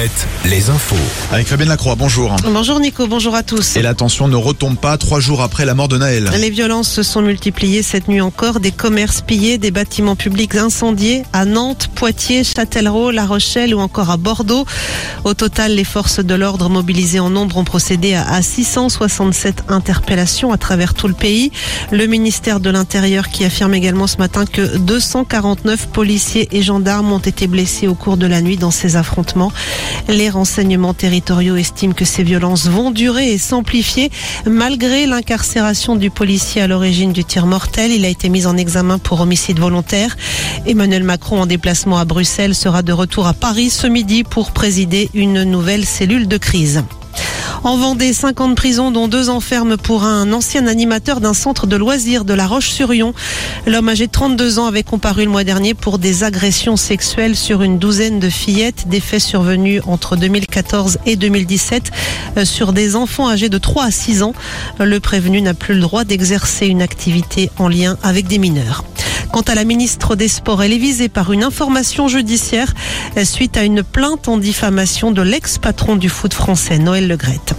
Alouette, les infos. Avec Fabienne Lacroix, bonjour. Bonjour Nico, bonjour à tous. Et la tension ne retombe pas trois jours après la mort de Naël. Les violences se sont multipliées cette nuit encore, des commerces pillés, des bâtiments publics incendiés à Nantes, Poitiers, Châtellerault, La Rochelle ou encore à Bordeaux. Au total, les forces de l'ordre mobilisées en nombre ont procédé à 667 interpellations à travers tout le pays. Le ministère de l'Intérieur qui affirme également ce matin que 249 policiers et gendarmes ont été blessés au cours de la nuit dans ces affrontements. Les renseignements territoriaux estiment que ces violences vont durer et s'amplifier malgré l'incarcération du policier à l'origine du tir mortel. Il a été mis en examen pour homicide volontaire. Emmanuel Macron en déplacement à Bruxelles sera de retour à Paris ce midi pour présider une nouvelle cellule de crise. En Vendée, 50 prisons, dont deux enfermes pour un ancien animateur d'un centre de loisirs de La Roche-sur-Yon. L'homme âgé de 32 ans avait comparu le mois dernier pour des agressions sexuelles sur une douzaine de fillettes, des faits survenus entre 2014 et 2017 euh, sur des enfants âgés de 3 à 6 ans. Le prévenu n'a plus le droit d'exercer une activité en lien avec des mineurs. Quant à la ministre des Sports, elle est visée par une information judiciaire suite à une plainte en diffamation de l'ex-patron du foot français, Noël Legrette.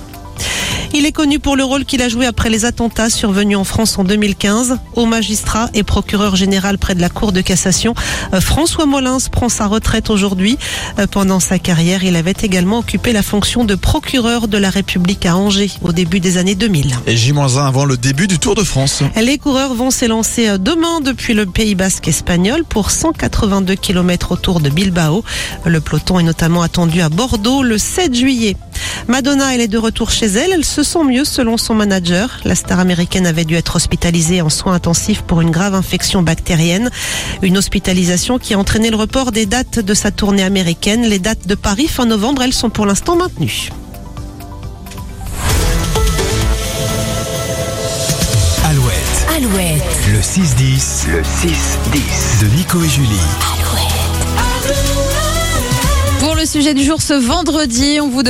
Il est connu pour le rôle qu'il a joué après les attentats survenus en France en 2015. Au magistrat et procureur général près de la Cour de cassation, euh, François Molins prend sa retraite aujourd'hui. Euh, pendant sa carrière, il avait également occupé la fonction de procureur de la République à Angers au début des années 2000. Et J-1 avant le début du Tour de France. Les coureurs vont s'élancer euh, demain depuis le Pays Basque espagnol pour 182 km autour de Bilbao. Le peloton est notamment attendu à Bordeaux le 7 juillet. Madonna, elle est de retour chez elle. Elle se sent mieux selon son manager. La star américaine avait dû être hospitalisée en soins intensifs pour une grave infection bactérienne. Une hospitalisation qui a entraîné le report des dates de sa tournée américaine. Les dates de Paris fin novembre, elles sont pour l'instant maintenues. Alouette, Alouette, le 6-10, le 6-10 de Nico et Julie. Pour le sujet du jour ce vendredi, on vous